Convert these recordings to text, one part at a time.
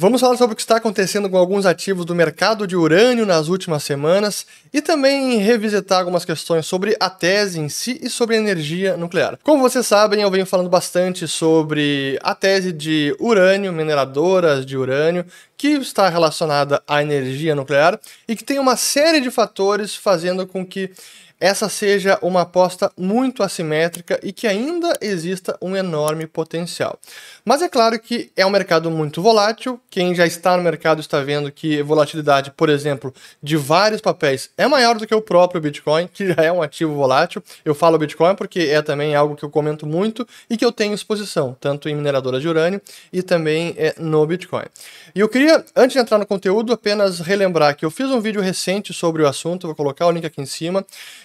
Vamos falar sobre o que está acontecendo com alguns ativos do mercado de urânio nas últimas semanas e também revisitar algumas questões sobre a tese em si e sobre energia nuclear. Como vocês sabem, eu venho falando bastante sobre a tese de urânio, mineradoras de urânio, que está relacionada à energia nuclear e que tem uma série de fatores fazendo com que essa seja uma aposta muito assimétrica e que ainda exista um enorme potencial. Mas é claro que é um mercado muito volátil. Quem já está no mercado está vendo que volatilidade, por exemplo, de vários papéis é maior do que o próprio Bitcoin, que já é um ativo volátil. Eu falo Bitcoin porque é também algo que eu comento muito e que eu tenho exposição, tanto em mineradoras de urânio e também é, no Bitcoin. E eu queria, antes de entrar no conteúdo, apenas relembrar que eu fiz um vídeo recente sobre o assunto, vou colocar o link aqui em cima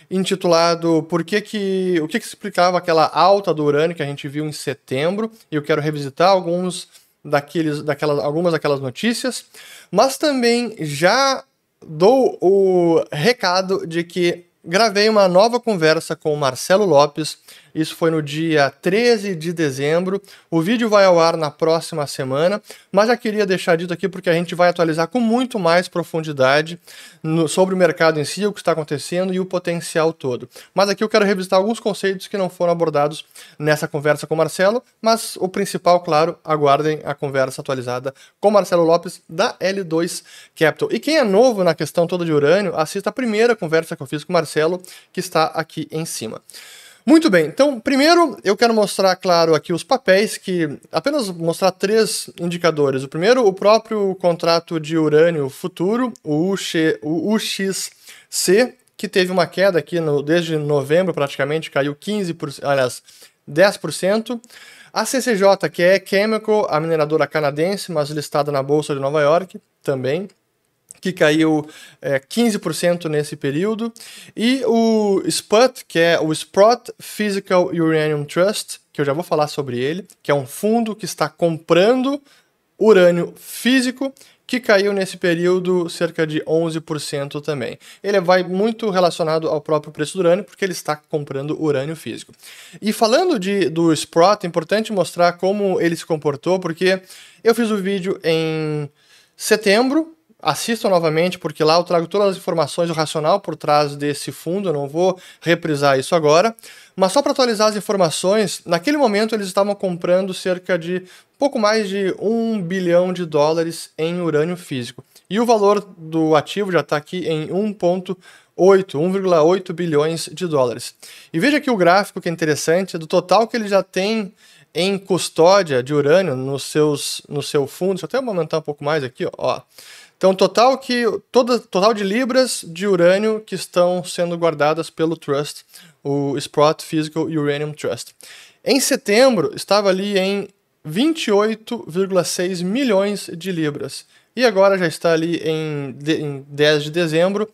intitulado Por que que, o que, que explicava aquela alta do urânio que a gente viu em setembro, e eu quero revisitar alguns daqueles, daquelas, algumas daquelas notícias, mas também já dou o recado de que gravei uma nova conversa com o Marcelo Lopes, isso foi no dia 13 de dezembro. O vídeo vai ao ar na próxima semana, mas já queria deixar dito aqui porque a gente vai atualizar com muito mais profundidade no, sobre o mercado em si, o que está acontecendo e o potencial todo. Mas aqui eu quero revisitar alguns conceitos que não foram abordados nessa conversa com o Marcelo, mas o principal, claro, aguardem a conversa atualizada com Marcelo Lopes da L2 Capital. E quem é novo na questão toda de urânio, assista a primeira conversa que eu fiz com o Marcelo, que está aqui em cima. Muito bem, então primeiro eu quero mostrar, claro, aqui os papéis, que apenas mostrar três indicadores. O primeiro, o próprio contrato de urânio futuro, o, UX, o UXC, que teve uma queda aqui no, desde novembro praticamente, caiu 15%, aliás, 10%. A CCJ, que é Chemical, a mineradora canadense, mas listada na Bolsa de Nova York, também que caiu é, 15% nesse período, e o SPUT, que é o Sprott Physical Uranium Trust, que eu já vou falar sobre ele, que é um fundo que está comprando urânio físico, que caiu nesse período cerca de 11% também. Ele vai muito relacionado ao próprio preço do urânio, porque ele está comprando urânio físico. E falando de, do Sprott, é importante mostrar como ele se comportou, porque eu fiz o vídeo em setembro, assistam novamente, porque lá eu trago todas as informações, o racional por trás desse fundo, eu não vou reprisar isso agora. Mas só para atualizar as informações, naquele momento eles estavam comprando cerca de pouco mais de 1 bilhão de dólares em urânio físico. E o valor do ativo já está aqui em 1,8, 1,8 bilhões de dólares. E veja aqui o gráfico que é interessante, do total que ele já tem em custódia de urânio nos seus, no seu fundo. Deixa eu até aumentar um pouco mais aqui, ó. Então, total que toda, total de libras de urânio que estão sendo guardadas pelo Trust, o Sprott Physical Uranium Trust. Em setembro, estava ali em 28,6 milhões de libras. E agora já está ali em, de, em 10 de dezembro,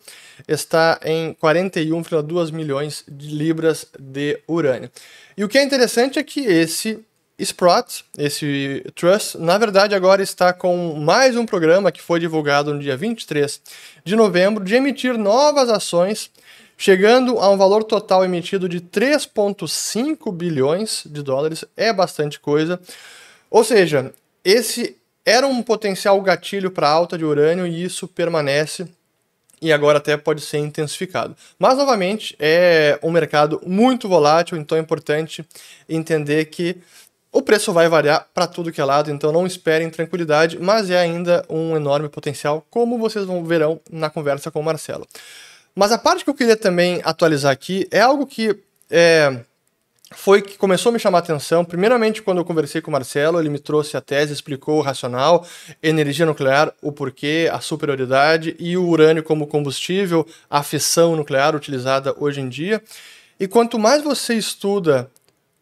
está em 41,2 milhões de libras de urânio. E o que é interessante é que esse Sprott, esse Trust, na verdade agora está com mais um programa que foi divulgado no dia 23 de novembro de emitir novas ações, chegando a um valor total emitido de 3,5 bilhões de dólares. É bastante coisa. Ou seja, esse era um potencial gatilho para alta de urânio e isso permanece e agora até pode ser intensificado. Mas, novamente, é um mercado muito volátil, então é importante entender que o preço vai variar para tudo que é lado, então não esperem tranquilidade, mas é ainda um enorme potencial, como vocês vão verão na conversa com o Marcelo. Mas a parte que eu queria também atualizar aqui é algo que é, foi que começou a me chamar a atenção. Primeiramente, quando eu conversei com o Marcelo, ele me trouxe a tese, explicou o racional, energia nuclear, o porquê, a superioridade e o urânio como combustível, a fissão nuclear utilizada hoje em dia. E quanto mais você estuda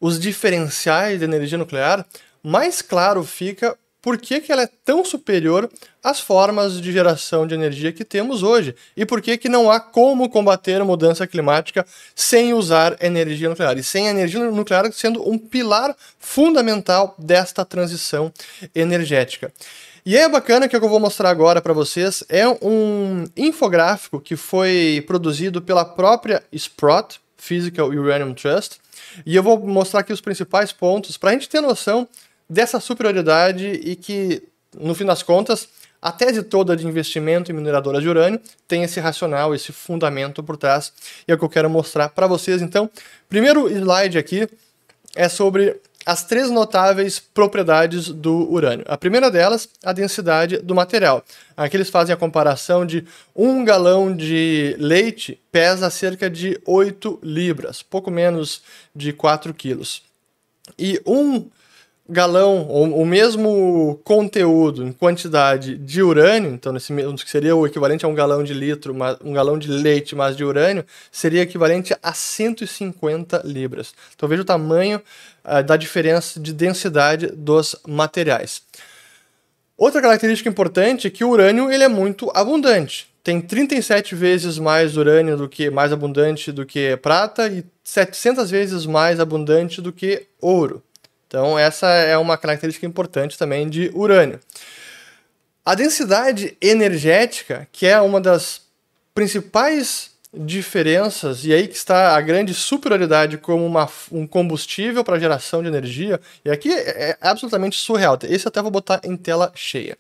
os diferenciais da energia nuclear, mais claro fica por que, que ela é tão superior às formas de geração de energia que temos hoje e por que, que não há como combater a mudança climática sem usar energia nuclear e sem a energia nuclear sendo um pilar fundamental desta transição energética. E é bacana que eu vou mostrar agora para vocês é um infográfico que foi produzido pela própria Sprott, Physical Uranium Trust, e eu vou mostrar aqui os principais pontos para a gente ter noção dessa superioridade e que, no fim das contas, a tese toda de investimento em mineradoras de urânio tem esse racional, esse fundamento por trás, e é o que eu quero mostrar para vocês. Então, primeiro slide aqui é sobre as três notáveis propriedades do urânio. A primeira delas, a densidade do material. Aqui eles fazem a comparação de um galão de leite pesa cerca de 8 libras, pouco menos de 4 quilos. E um galão, ou o mesmo conteúdo em quantidade de urânio, então nesse que seria o equivalente a um galão de litro, um galão de leite, mas de urânio, seria equivalente a 150 libras. Então veja o tamanho uh, da diferença de densidade dos materiais. Outra característica importante é que o urânio ele é muito abundante. Tem 37 vezes mais urânio do que mais abundante do que prata e 700 vezes mais abundante do que ouro. Então, essa é uma característica importante também de urânio. A densidade energética, que é uma das principais diferenças, e aí que está a grande superioridade como uma, um combustível para geração de energia, e aqui é, é absolutamente surreal. Esse até vou botar em tela cheia.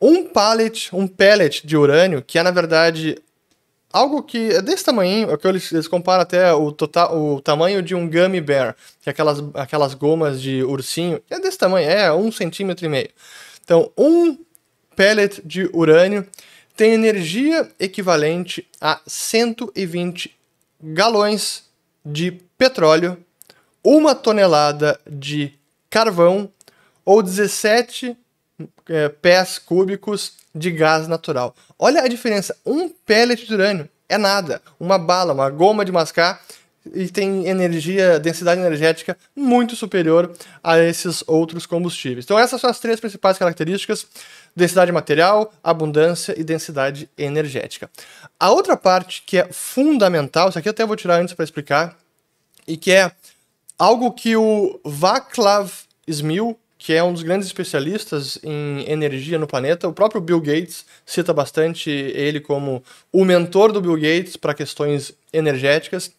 Um pallet, um pellet de urânio, que é na verdade algo que é desse tamanho, é que eles, eles comparam até o, total, o tamanho de um gummy bear, que é aquelas, aquelas gomas de ursinho, é desse tamanho, é um centímetro e meio. Então, um pellet de urânio tem energia equivalente a 120 galões de petróleo, uma tonelada de carvão ou 17 é, pés cúbicos de gás natural. Olha a diferença. Um pellet de urânio é nada. Uma bala, uma goma de mascar e tem energia, densidade energética muito superior a esses outros combustíveis. Então essas são as três principais características: densidade material, abundância e densidade energética. A outra parte que é fundamental, isso aqui eu até vou tirar antes para explicar, e que é algo que o Vaclav Smil que é um dos grandes especialistas em energia no planeta. O próprio Bill Gates cita bastante ele como o mentor do Bill Gates para questões energéticas.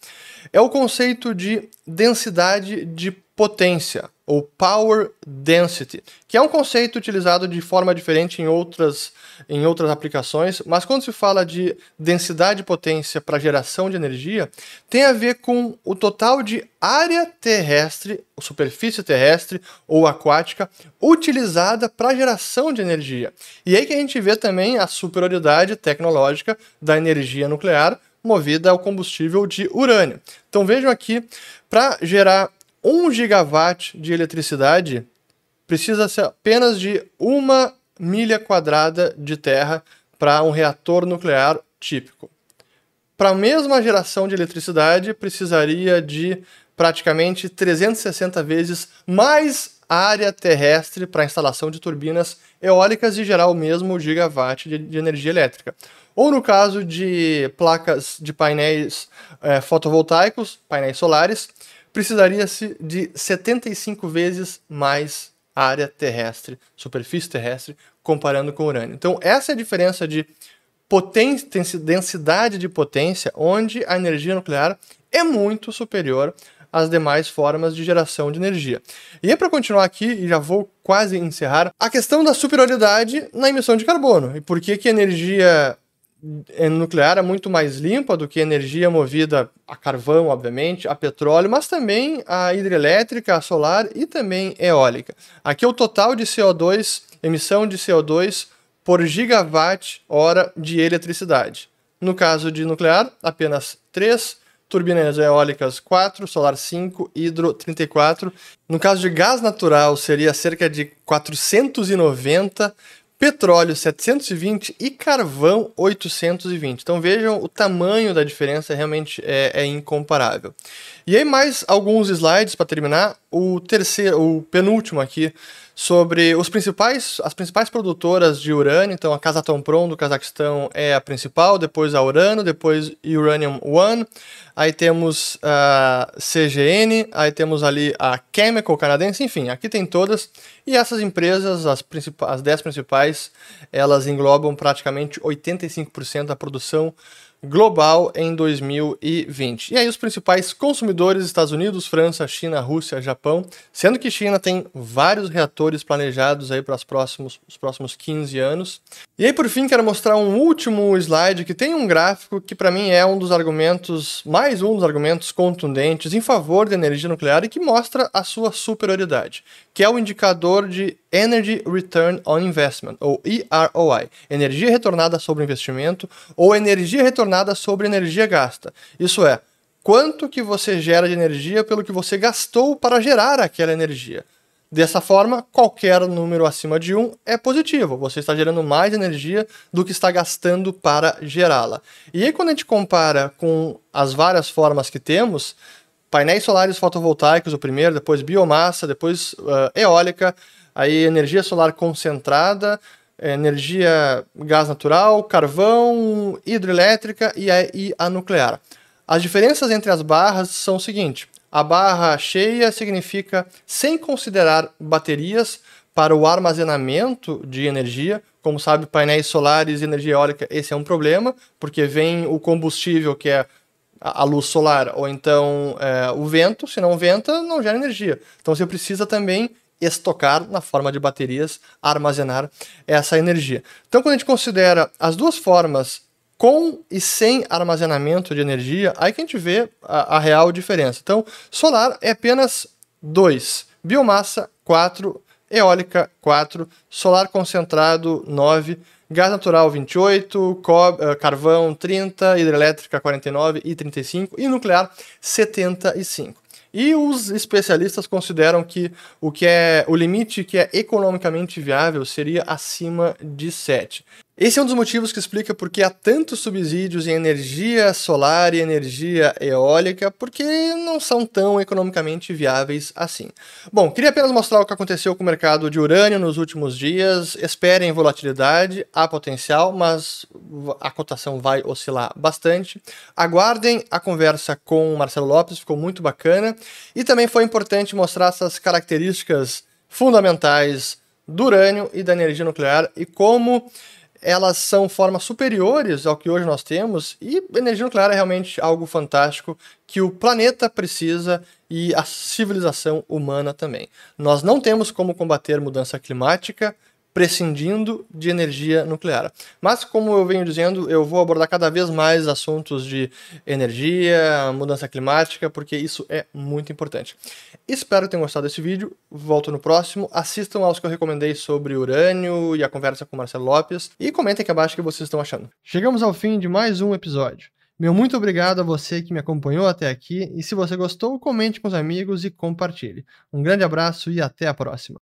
É o conceito de densidade de potência, ou power density, que é um conceito utilizado de forma diferente em outras, em outras aplicações, mas quando se fala de densidade de potência para geração de energia, tem a ver com o total de área terrestre, superfície terrestre ou aquática, utilizada para geração de energia. E aí que a gente vê também a superioridade tecnológica da energia nuclear movida ao combustível de urânio. Então vejam aqui, para gerar 1 gigawatt de eletricidade precisa ser apenas de uma milha quadrada de terra para um reator nuclear típico. Para a mesma geração de eletricidade, precisaria de praticamente 360 vezes mais área terrestre para a instalação de turbinas eólicas e gerar o mesmo gigawatt de, de energia elétrica. Ou no caso de placas de painéis é, fotovoltaicos, painéis solares, precisaria-se de 75 vezes mais área terrestre, superfície terrestre, comparando com o urânio. Então, essa é a diferença de potência, densidade de potência, onde a energia nuclear é muito superior às demais formas de geração de energia. E é para continuar aqui, e já vou quase encerrar, a questão da superioridade na emissão de carbono. E por que, que a energia nuclear é muito mais limpa do que energia movida a carvão, obviamente, a petróleo, mas também a hidrelétrica, a solar e também eólica. Aqui é o total de CO2, emissão de CO2 por gigawatt hora de eletricidade. No caso de nuclear, apenas 3, turbinas eólicas 4, solar 5, hidro 34. No caso de gás natural, seria cerca de 490 petróleo 720 e carvão 820. Então vejam o tamanho da diferença realmente é, é incomparável. E aí mais alguns slides para terminar. O terceiro, o penúltimo aqui sobre os principais, as principais produtoras de urânio. Então, a Kazatomprom do Cazaquistão é a principal, depois a Urano, depois Uranium One. Aí temos a CGN, aí temos ali a Chemical canadense, enfim, aqui tem todas. E essas empresas, as, as 10 principais, elas englobam praticamente 85% da produção global em 2020. E aí os principais consumidores Estados Unidos, França, China, Rússia, Japão, sendo que China tem vários reatores planejados aí para os próximos, os próximos 15 anos. E aí por fim quero mostrar um último slide que tem um gráfico que para mim é um dos argumentos, mais um dos argumentos contundentes em favor da energia nuclear e que mostra a sua superioridade, que é o indicador de Energy Return on Investment, ou EROI, energia retornada sobre investimento, ou energia retornada sobre energia gasta. Isso é, quanto que você gera de energia pelo que você gastou para gerar aquela energia. Dessa forma, qualquer número acima de 1 é positivo. Você está gerando mais energia do que está gastando para gerá-la. E aí, quando a gente compara com as várias formas que temos, painéis solares fotovoltaicos, o primeiro, depois biomassa, depois uh, eólica, aí energia solar concentrada, energia gás natural, carvão, hidrelétrica e a, e a nuclear. As diferenças entre as barras são o seguinte: a barra cheia significa sem considerar baterias para o armazenamento de energia. Como sabe, painéis solares e energia eólica, esse é um problema, porque vem o combustível que é a luz solar ou então é, o vento, se não venta, não gera energia. Então você precisa também estocar na forma de baterias, armazenar essa energia. Então, quando a gente considera as duas formas com e sem armazenamento de energia, aí que a gente vê a, a real diferença. Então, solar é apenas 2, biomassa 4, eólica 4, solar concentrado 9, gás natural 28, eh, carvão 30, hidrelétrica 49 e 35 e nuclear 75. E os especialistas consideram que o que é o limite que é economicamente viável seria acima de 7. Esse é um dos motivos que explica por que há tantos subsídios em energia solar e energia eólica, porque não são tão economicamente viáveis assim. Bom, queria apenas mostrar o que aconteceu com o mercado de urânio nos últimos dias. Esperem volatilidade, há potencial, mas a cotação vai oscilar bastante. Aguardem a conversa com o Marcelo Lopes, ficou muito bacana. E também foi importante mostrar essas características fundamentais do urânio e da energia nuclear e como elas são formas superiores ao que hoje nós temos, e energia nuclear é realmente algo fantástico que o planeta precisa e a civilização humana também. Nós não temos como combater mudança climática prescindindo de energia nuclear. Mas, como eu venho dizendo, eu vou abordar cada vez mais assuntos de energia, mudança climática, porque isso é muito importante. Espero que tenham gostado desse vídeo. Volto no próximo. Assistam aos que eu recomendei sobre urânio e a conversa com Marcelo Lopes. E comentem aqui abaixo o que vocês estão achando. Chegamos ao fim de mais um episódio. Meu muito obrigado a você que me acompanhou até aqui. E se você gostou, comente com os amigos e compartilhe. Um grande abraço e até a próxima.